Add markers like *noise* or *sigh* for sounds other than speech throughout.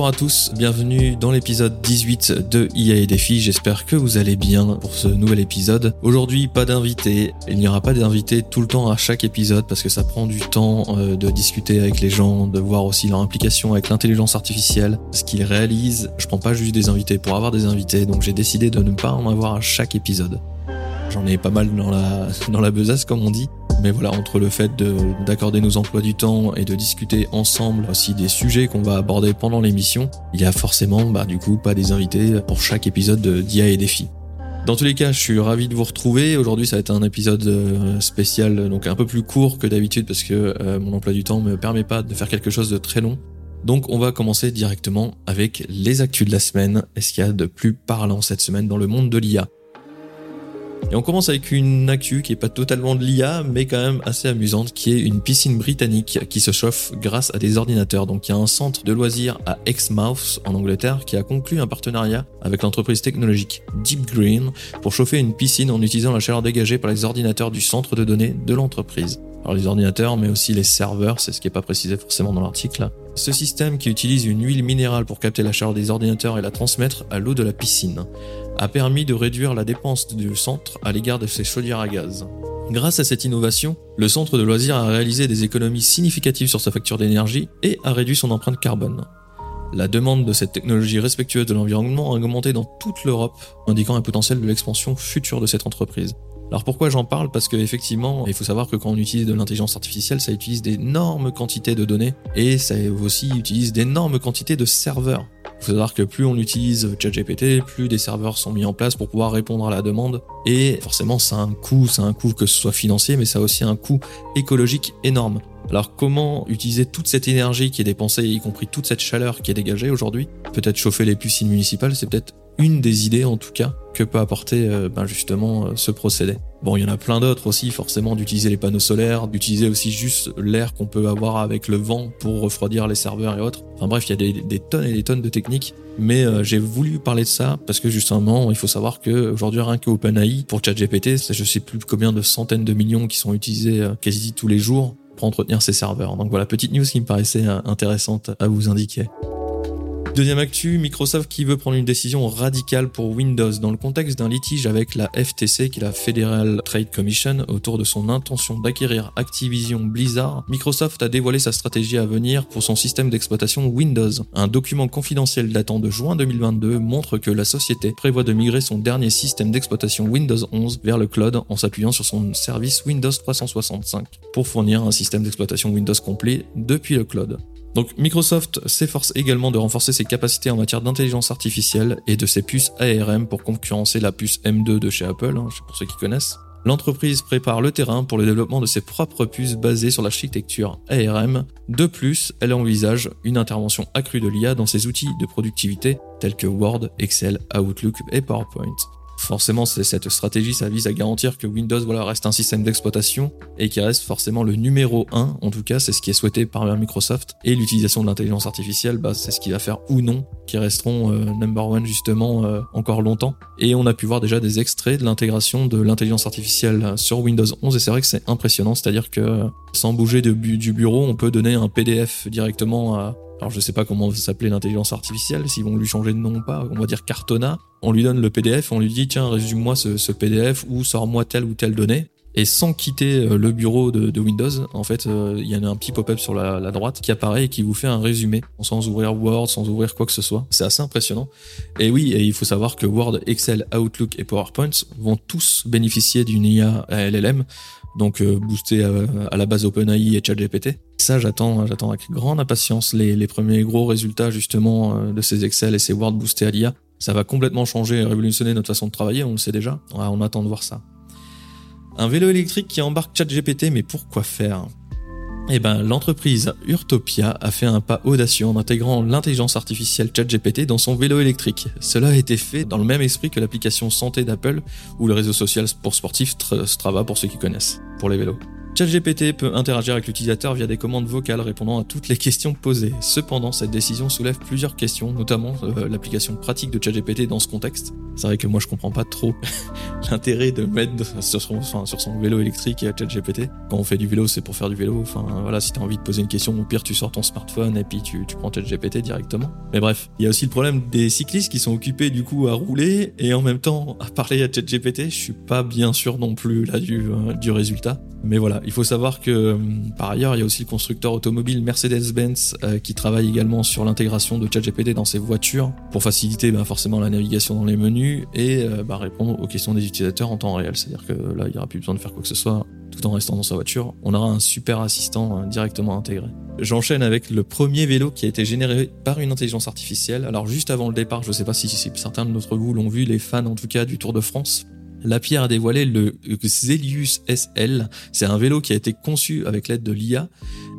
Bonjour à tous, bienvenue dans l'épisode 18 de IA et défis, j'espère que vous allez bien pour ce nouvel épisode. Aujourd'hui pas d'invité, il n'y aura pas d'invité tout le temps à chaque épisode parce que ça prend du temps euh, de discuter avec les gens, de voir aussi leur implication avec l'intelligence artificielle, ce qu'ils réalisent. Je prends pas juste des invités pour avoir des invités, donc j'ai décidé de ne pas en avoir à chaque épisode. J'en ai pas mal dans la, *laughs* dans la besace comme on dit. Mais voilà, entre le fait d'accorder nos emplois du temps et de discuter ensemble aussi des sujets qu'on va aborder pendant l'émission, il y a forcément, bah, du coup, pas des invités pour chaque épisode d'IA et défis. Dans tous les cas, je suis ravi de vous retrouver. Aujourd'hui, ça va être un épisode euh, spécial, donc un peu plus court que d'habitude parce que euh, mon emploi du temps me permet pas de faire quelque chose de très long. Donc, on va commencer directement avec les actus de la semaine. Est-ce qu'il y a de plus parlant cette semaine dans le monde de l'IA et on commence avec une actu qui est pas totalement de l'IA, mais quand même assez amusante, qui est une piscine britannique qui se chauffe grâce à des ordinateurs. Donc il y a un centre de loisirs à Exmouth en Angleterre qui a conclu un partenariat avec l'entreprise technologique Deep Green pour chauffer une piscine en utilisant la chaleur dégagée par les ordinateurs du centre de données de l'entreprise. Alors les ordinateurs, mais aussi les serveurs, c'est ce qui n'est pas précisé forcément dans l'article. Ce système qui utilise une huile minérale pour capter la chaleur des ordinateurs et la transmettre à l'eau de la piscine a permis de réduire la dépense du centre à l'égard de ses chaudières à gaz. Grâce à cette innovation, le centre de loisirs a réalisé des économies significatives sur sa facture d'énergie et a réduit son empreinte carbone. La demande de cette technologie respectueuse de l'environnement a augmenté dans toute l'Europe, indiquant un potentiel de l'expansion future de cette entreprise. Alors pourquoi j'en parle? Parce qu'effectivement, il faut savoir que quand on utilise de l'intelligence artificielle, ça utilise d'énormes quantités de données et ça aussi utilise d'énormes quantités de serveurs. Il faut savoir que plus on utilise ChatGPT, plus des serveurs sont mis en place pour pouvoir répondre à la demande. Et forcément, ça a un coût, ça un coût que ce soit financier, mais ça a aussi un coût écologique énorme. Alors comment utiliser toute cette énergie qui est dépensée, y compris toute cette chaleur qui est dégagée aujourd'hui? Peut-être chauffer les piscines municipales, c'est peut-être une des idées en tout cas que peut apporter euh, ben justement euh, ce procédé. Bon, il y en a plein d'autres aussi, forcément, d'utiliser les panneaux solaires, d'utiliser aussi juste l'air qu'on peut avoir avec le vent pour refroidir les serveurs et autres. Enfin bref, il y a des, tonnes et des tonnes de techniques, mais euh, j'ai voulu parler de ça parce que justement, il faut savoir que aujourd'hui rien que OpenAI pour ChatGPT, je sais plus combien de centaines de millions qui sont utilisés quasi tous les jours pour entretenir ces serveurs. Donc voilà, petite news qui me paraissait intéressante à vous indiquer. Deuxième actu, Microsoft qui veut prendre une décision radicale pour Windows dans le contexte d'un litige avec la FTC, qui est la Federal Trade Commission, autour de son intention d'acquérir Activision Blizzard. Microsoft a dévoilé sa stratégie à venir pour son système d'exploitation Windows. Un document confidentiel datant de juin 2022 montre que la société prévoit de migrer son dernier système d'exploitation Windows 11 vers le cloud en s'appuyant sur son service Windows 365 pour fournir un système d'exploitation Windows complet depuis le cloud. Donc Microsoft s'efforce également de renforcer ses capacités en matière d'intelligence artificielle et de ses puces ARM pour concurrencer la puce M2 de chez Apple, hein, pour ceux qui connaissent. L'entreprise prépare le terrain pour le développement de ses propres puces basées sur l'architecture ARM. De plus, elle envisage une intervention accrue de l'IA dans ses outils de productivité tels que Word, Excel, Outlook et PowerPoint. Forcément, cette stratégie, ça vise à garantir que Windows voilà, reste un système d'exploitation et qui reste forcément le numéro 1, en tout cas, c'est ce qui est souhaité par Microsoft. Et l'utilisation de l'intelligence artificielle, bah, c'est ce qui va faire ou non qui resteront euh, number one justement euh, encore longtemps. Et on a pu voir déjà des extraits de l'intégration de l'intelligence artificielle sur Windows 11 et c'est vrai que c'est impressionnant, c'est-à-dire que sans bouger du bureau, on peut donner un PDF directement à, alors je sais pas comment s'appeler l'intelligence artificielle, s'ils vont lui changer de nom ou pas, on va dire Cartona. On lui donne le PDF, on lui dit tiens résume-moi ce, PDF ou sors-moi telle ou telle donnée. Et sans quitter euh, le bureau de, Windows, en fait, euh, il y a un petit pop-up sur la, droite qui apparaît et qui vous fait un résumé, sans ouvrir Word, sans ouvrir quoi que ce soit. C'est assez impressionnant. Et oui, et il faut savoir que Word, Excel, Outlook et PowerPoint vont tous bénéficier d'une IA LLM donc euh, boosté à, la base OpenAI et ChatGPT. Ça, j'attends, j'attends avec grande impatience les, premiers gros résultats justement euh, de ces Excel et ces Word boostés à l'IA. Ça va complètement changer et révolutionner notre façon de travailler, on le sait déjà. on attend de voir ça. Un vélo électrique qui embarque ChatGPT, mais pourquoi faire? Eh ben, l'entreprise Urtopia a fait un pas audacieux en intégrant l'intelligence artificielle ChatGPT dans son vélo électrique. Cela a été fait dans le même esprit que l'application santé d'Apple ou le réseau social pour sportifs Strava pour ceux qui connaissent, pour les vélos. ChatGPT peut interagir avec l'utilisateur via des commandes vocales répondant à toutes les questions posées. Cependant, cette décision soulève plusieurs questions, notamment euh, l'application pratique de ChatGPT dans ce contexte. C'est vrai que moi je comprends pas trop *laughs* l'intérêt de mettre sur son, enfin, sur son vélo électrique ChatGPT. Quand on fait du vélo, c'est pour faire du vélo. Enfin voilà, si t'as envie de poser une question, au pire tu sors ton smartphone et puis tu, prends ChatGPT directement. Mais bref, il y a aussi le problème des cyclistes qui sont occupés du coup à rouler et en même temps à parler à ChatGPT. Je suis pas bien sûr non plus là du, euh, du résultat. Mais voilà, il faut savoir que euh, par ailleurs, il y a aussi le constructeur automobile Mercedes-Benz euh, qui travaille également sur l'intégration de ChatGPT dans ses voitures pour faciliter bah, forcément la navigation dans les menus et euh, bah, répondre aux questions des utilisateurs en temps réel. C'est-à-dire que là, il n'y aura plus besoin de faire quoi que ce soit tout en restant dans sa voiture. On aura un super assistant directement intégré. J'enchaîne avec le premier vélo qui a été généré par une intelligence artificielle. Alors juste avant le départ, je ne sais pas si, certains de notre l'ont vu, les fans en tout cas du Tour de France, la pierre a dévoilé le Xelius SL. C'est un vélo qui a été conçu avec l'aide de l'IA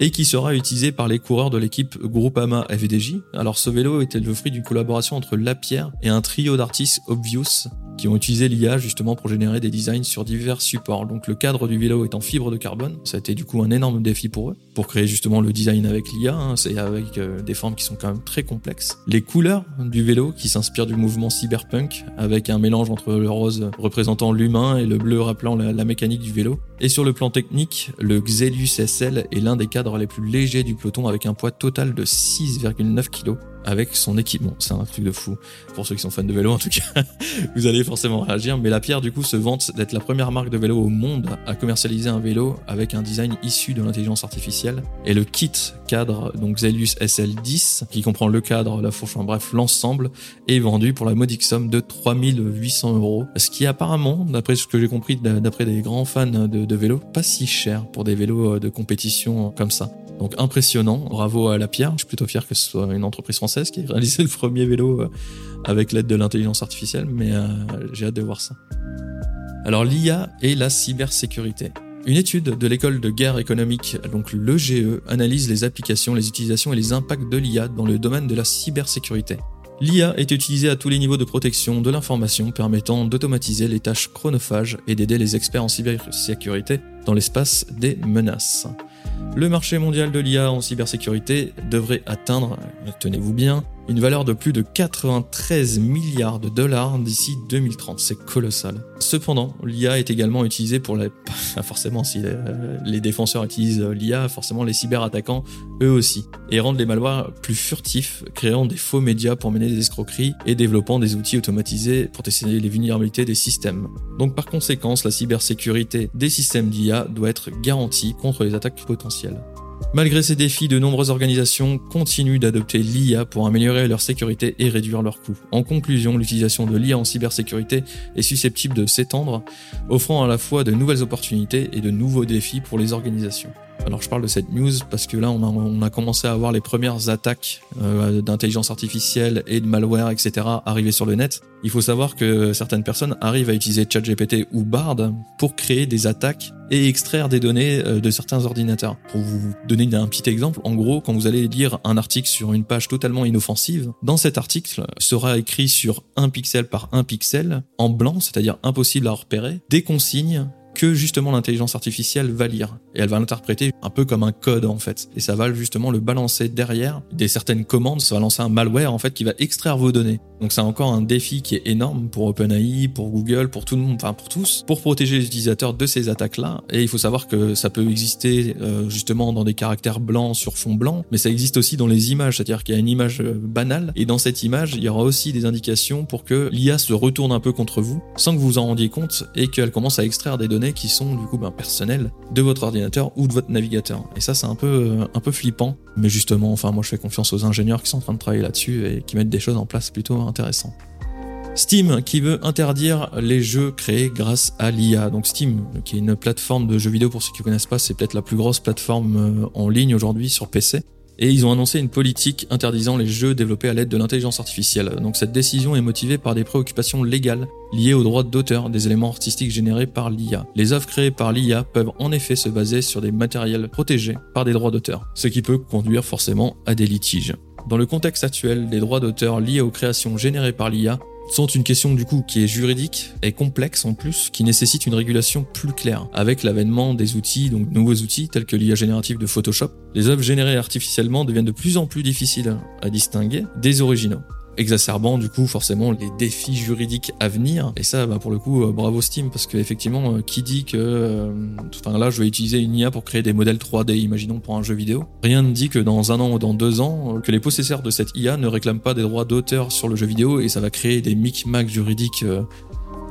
et qui sera utilisé par les coureurs de l'équipe Groupama FDJ. Alors ce vélo était le fruit d'une collaboration entre Lapierre et un trio d'artistes Obvious qui ont utilisé l'IA justement pour générer des designs sur divers supports. Donc le cadre du vélo est en fibre de carbone, ça a été du coup un énorme défi pour eux, pour créer justement le design avec l'IA, hein. c'est avec euh, des formes qui sont quand même très complexes. Les couleurs du vélo qui s'inspirent du mouvement cyberpunk, avec un mélange entre le rose représentant l'humain et le bleu rappelant la, la, mécanique du vélo. Et sur le plan technique, le Xelius SL est l'un des cadres les plus légers du peloton avec un poids total de 6,9 kg avec son équipement. C'est un truc de fou. Pour ceux qui sont fans de vélo, en tout cas, *laughs* vous allez forcément réagir. Mais la pierre, du coup, se vante d'être la première marque de vélo au monde à commercialiser un vélo avec un design issu de l'intelligence artificielle. Et le kit cadre, donc Zelius SL10, qui comprend le cadre, la fourche, bref, l'ensemble, est vendu pour la modique somme de 3800 euros. Ce qui apparemment, d'après ce que j'ai compris, d'après des grands fans de, de vélo, pas si cher pour des vélos euh, de compétition comme ça. Donc impressionnant, bravo à la pierre. Je suis plutôt fier que ce soit une entreprise française qui ait réalisé le premier vélo euh, avec l'aide de l'intelligence artificielle, mais euh, j'ai hâte de voir ça. Alors l'IA et la cybersécurité. Une étude de l'école de guerre économique, donc l'EGE, analyse les applications, les utilisations et les impacts de l'IA dans le domaine de la cybersécurité. L'IA est utilisée à tous les niveaux de protection de l'information permettant d'automatiser les tâches chronophages et d'aider les experts en cybersécurité dans l'espace des menaces. Le marché mondial de l'IA en cybersécurité devrait atteindre, tenez-vous bien, une valeur de plus de 93 milliards de dollars d'ici 2030. C'est colossal. Cependant, l'IA est également utilisée pour les... *laughs* forcément, si les, défenseurs utilisent l'IA, forcément les cyberattaquants, eux aussi, et rendent les malwares plus furtifs, créant des faux médias pour mener des escroqueries et développant des outils automatisés pour tester les vulnérabilités des systèmes. Donc par conséquent, la cybersécurité des systèmes d'IA doit être garantie contre les attaques potentielles. Malgré ces défis, de nombreuses organisations continuent d'adopter l'IA pour améliorer leur sécurité et réduire leurs coûts. En conclusion, l'utilisation de l'IA en cybersécurité est susceptible de s'étendre, offrant à la fois de nouvelles opportunités et de nouveaux défis pour les organisations. Alors je parle de cette news parce que là on a, commencé à avoir les premières attaques euh, d'intelligence artificielle et de malware, etc. arriver sur le net. Il faut savoir que certaines personnes arrivent à utiliser ChatGPT ou Bard pour créer des attaques et extraire des données euh, de certains ordinateurs. Pour vous donner un petit exemple, en gros, quand vous allez lire un article sur une page totalement inoffensive, dans cet article sera écrit sur un pixel par un pixel, en blanc, c'est-à-dire impossible à repérer, des consignes que justement l'intelligence artificielle va lire. Et elle va l'interpréter un peu comme un code en fait. Et ça va justement le balancer derrière des certaines commandes, ça va lancer un malware en fait qui va extraire vos données. Donc c'est encore un défi qui est énorme pour OpenAI, pour Google, pour tout le monde, enfin pour tous, pour protéger les utilisateurs de ces attaques-là. Et il faut savoir que ça peut exister euh, justement dans des caractères blancs sur fond blanc, mais ça existe aussi dans les images, c'est-à-dire qu'il y a une image euh, banale et dans cette image il y aura aussi des indications pour que l'IA se retourne un peu contre vous sans que vous vous en rendiez compte et qu'elle commence à extraire des données qui sont du coup ben, de votre ordinateur ou de votre navigateur. Et ça c'est un peu euh, un peu flippant, mais justement, enfin moi je fais confiance aux ingénieurs qui sont en train de travailler là-dessus et qui mettent des choses en place plutôt intéressant. Steam qui veut interdire les jeux créés grâce à l'IA. Donc Steam, qui est une plateforme de jeux vidéo pour ceux qui ne connaissent pas, c'est peut-être la plus grosse plateforme euh, en ligne aujourd'hui sur PC. Et ils ont annoncé une politique interdisant les jeux développés à l'aide de l'intelligence artificielle. Donc cette décision est motivée par des préoccupations légales liées aux droits d'auteur des éléments artistiques générés par l'IA. Les œuvres créées par l'IA peuvent en effet se baser sur des matériels protégés par des droits d'auteur, ce qui peut conduire forcément à des litiges. Dans le contexte actuel des droits d'auteur liés aux créations générées par l'IA, sont une question du coup qui est juridique et complexe en plus, qui nécessite une régulation plus claire. Avec l'avènement des outils, donc nouveaux outils tels que l'IA générative de Photoshop, les œuvres générées artificiellement deviennent de plus en plus difficiles à distinguer des originaux exacerbant du coup forcément les défis juridiques à venir. Et ça, bah, pour le coup, euh, bravo Steam, parce qu'effectivement, euh, qui dit que, euh, enfin là, je vais utiliser une IA pour créer des modèles 3D, imaginons pour un jeu vidéo. Rien ne dit que dans un an ou dans deux ans, que les possesseurs de cette IA ne réclament pas des droits d'auteur sur le jeu vidéo et ça va créer des micmacs juridiques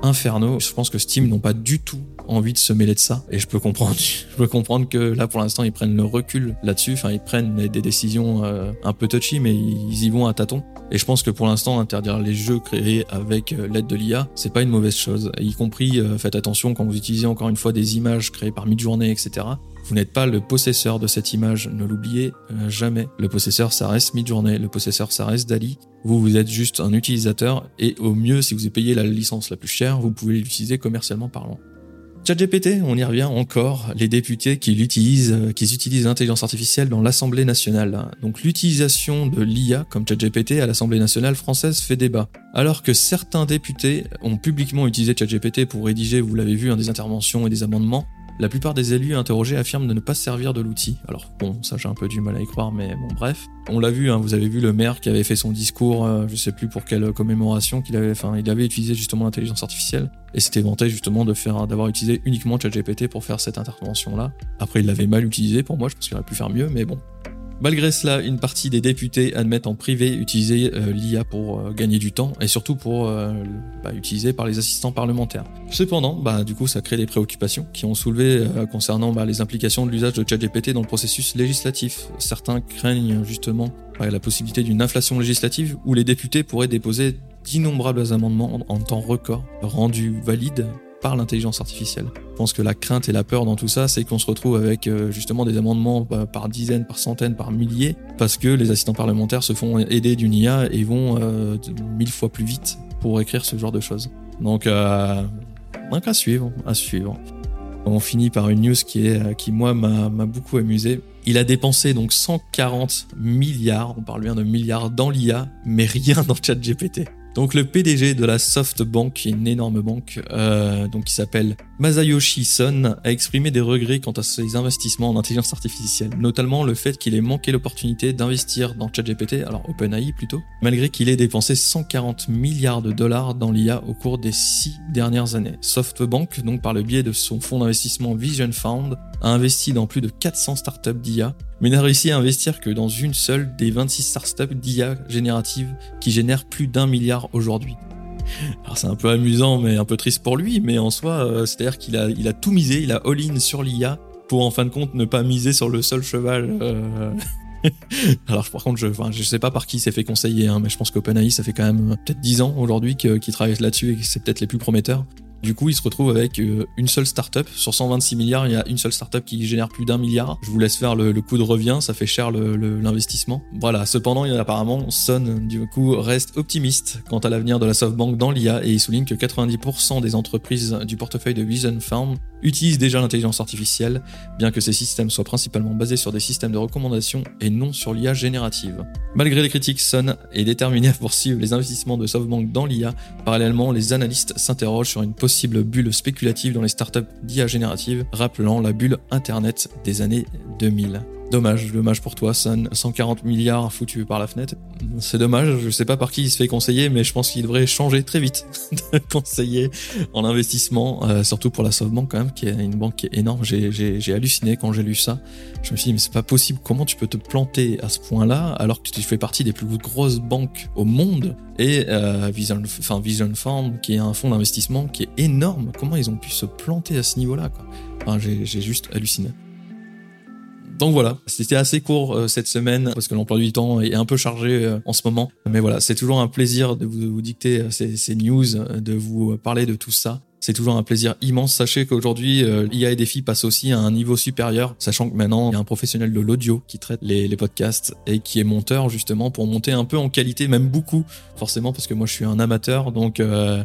infernaux. Je pense que Steam n'ont pas du tout envie de se mêler de ça et je peux comprendre *laughs* que là pour l'instant ils prennent le recul là-dessus enfin ils prennent des décisions un peu touchy mais ils y vont à tâtons et je pense que pour l'instant, interdire les jeux créés avec euh, l'aide de l'IA, c'est pas une mauvaise chose. Y compris, euh, faites attention quand vous utilisez encore une fois des images créées par Midjourney, etc. Vous n'êtes pas le possesseur de cette image, ne l'oubliez euh, jamais. Le possesseur, ça reste Midjourney, le possesseur, ça reste Dali. Vous, vous êtes juste un utilisateur et au mieux, si vous avez payé la licence la plus chère, vous pouvez l'utiliser commercialement parlant. ChatGPT, on y revient encore, les députés qui l'utilisent, euh, qui utilisent l'intelligence artificielle dans l'Assemblée nationale. Donc l'utilisation de l'IA comme ChatGPT à l'Assemblée nationale française fait débat. Alors que certains députés ont publiquement utilisé ChatGPT pour rédiger, vous l'avez vu, hein, des interventions et des amendements, la plupart des élus interrogés affirment de ne pas se servir de l'outil. Alors bon, ça j'ai un peu du mal à y croire, mais bon bref. On l'a vu, hein, vous avez vu le maire qui avait fait son discours, euh, je sais plus pour quelle commémoration qu'il avait, enfin il avait utilisé justement l'intelligence artificielle et c'était vanté justement de faire, d'avoir utilisé uniquement ChatGPT pour faire cette intervention là. Après il l'avait mal utilisé pour moi, je pense qu'il aurait pu faire mieux, mais bon, Malgré cela, une partie des députés admettent en privé utiliser euh, l'IA pour euh, gagner du temps et surtout pour euh, bah, utiliser par les assistants parlementaires. Cependant, bah, du coup, ça crée des préoccupations qui ont soulevé concernant bah, les implications de l'usage de ChatGPT dans le processus législatif. Certains craignent justement bah, la possibilité d'une inflation législative où les députés pourraient déposer d'innombrables amendements en temps record, rendus valides l'intelligence artificielle. Je pense que la crainte et la peur dans tout ça, c'est qu'on se retrouve avec euh, justement des amendements bah, par dizaines, par centaines, par milliers, parce que les assistants parlementaires se font aider d'une IA et vont euh, mille fois plus vite pour écrire ce genre de choses. Donc, euh, donc à suivre, à suivre. On finit par une news qui est qui moi m'a beaucoup amusé. Il a dépensé donc 140 milliards, on parle bien de milliards dans l'IA, mais rien dans ChatGPT. Donc le PDG de la SoftBank, une énorme banque, euh, donc qui s'appelle Masayoshi Son, a exprimé des regrets quant à ses investissements en intelligence artificielle, notamment le fait qu'il ait manqué l'opportunité d'investir dans ChatGPT, alors OpenAI plutôt, malgré qu'il ait dépensé 140 milliards de dollars dans l'IA au cours des six dernières années. SoftBank, donc par le biais de son fonds d'investissement Vision Fund, a investi dans plus de 400 startups d'IA mais n'a réussi à investir que dans une seule des 26 startups d'IA générative qui génèrent plus d'un milliard aujourd'hui. Alors c'est un peu amusant mais un peu triste pour lui, mais en soi, euh, c'est-à-dire qu'il a, tout misé, il a all-in sur l'IA pour en fin de compte ne pas miser sur le seul cheval. Euh... *laughs* Alors par contre, je, enfin, je sais pas par qui s'est fait conseiller, hein, mais je pense qu'OpenAI, ça fait quand même peut-être 10 ans aujourd'hui qu'il travaille là-dessus et que c'est peut-être les plus prometteurs. Du coup, il se retrouve avec euh, une seule startup. Sur 126 milliards, il y a une seule startup qui génère plus d'un milliard. Je vous laisse faire le, coût de revient, ça fait cher l'investissement. Voilà. Cependant, il apparemment Son, du coup, reste optimiste quant à l'avenir de la SoftBank dans l'IA et il souligne que 90% des entreprises du portefeuille de Vision Farm utilisent déjà l'intelligence artificielle, bien que ces systèmes soient principalement basés sur des systèmes de recommandation et non sur l'IA générative. Malgré les critiques, Sun est déterminé à poursuivre les investissements de SoftBank dans l'IA. Parallèlement, les analystes s'interrogent sur une possible bulle spéculative dans les startups d'IA générative, rappelant la bulle Internet des années 2000. Dommage, dommage pour toi, Sun. 140 milliards foutus par la fenêtre. C'est dommage, je sais pas par qui il se fait conseiller, mais je pense qu'il devrait changer très vite *laughs* de conseiller en investissement, euh, surtout pour la SoftBank quand même, qui est une banque qui est énorme. J'ai halluciné quand j'ai lu ça. Je me suis dit, mais c'est pas possible, comment tu peux te planter à ce point-là alors que tu fais partie des plus grosses banques au monde et euh, Vision, enfin Vision Fund, qui est un fonds d'investissement qui est énorme. Comment ils ont pu se planter à ce niveau-là enfin, J'ai juste halluciné. Donc voilà, c'était assez court euh, cette semaine parce que l'emploi du temps est un peu chargé euh, en ce moment. Mais voilà, c'est toujours un plaisir de vous, dicter euh, ces, ces, news, de vous parler de tout ça. C'est toujours un plaisir immense. Sachez qu'aujourd'hui, euh, l'IA et Défi passe aussi à un niveau supérieur, sachant que maintenant, il y a un professionnel de l'audio qui traite les, podcasts et qui est monteur justement pour monter un peu en qualité, même beaucoup, forcément, parce que moi je suis un amateur. Donc, euh,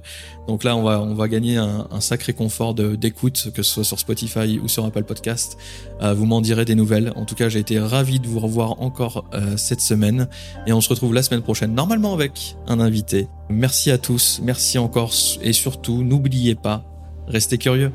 donc là, on va, on va gagner un, un sacré confort d'écoute, que ce soit sur Spotify ou sur Apple Podcast. Euh, vous m'en direz des nouvelles. En tout cas, j'ai été ravi de vous revoir encore euh, cette semaine et on se retrouve la semaine prochaine, normalement avec un invité Merci à tous, merci encore et surtout, n'oubliez pas, restez curieux.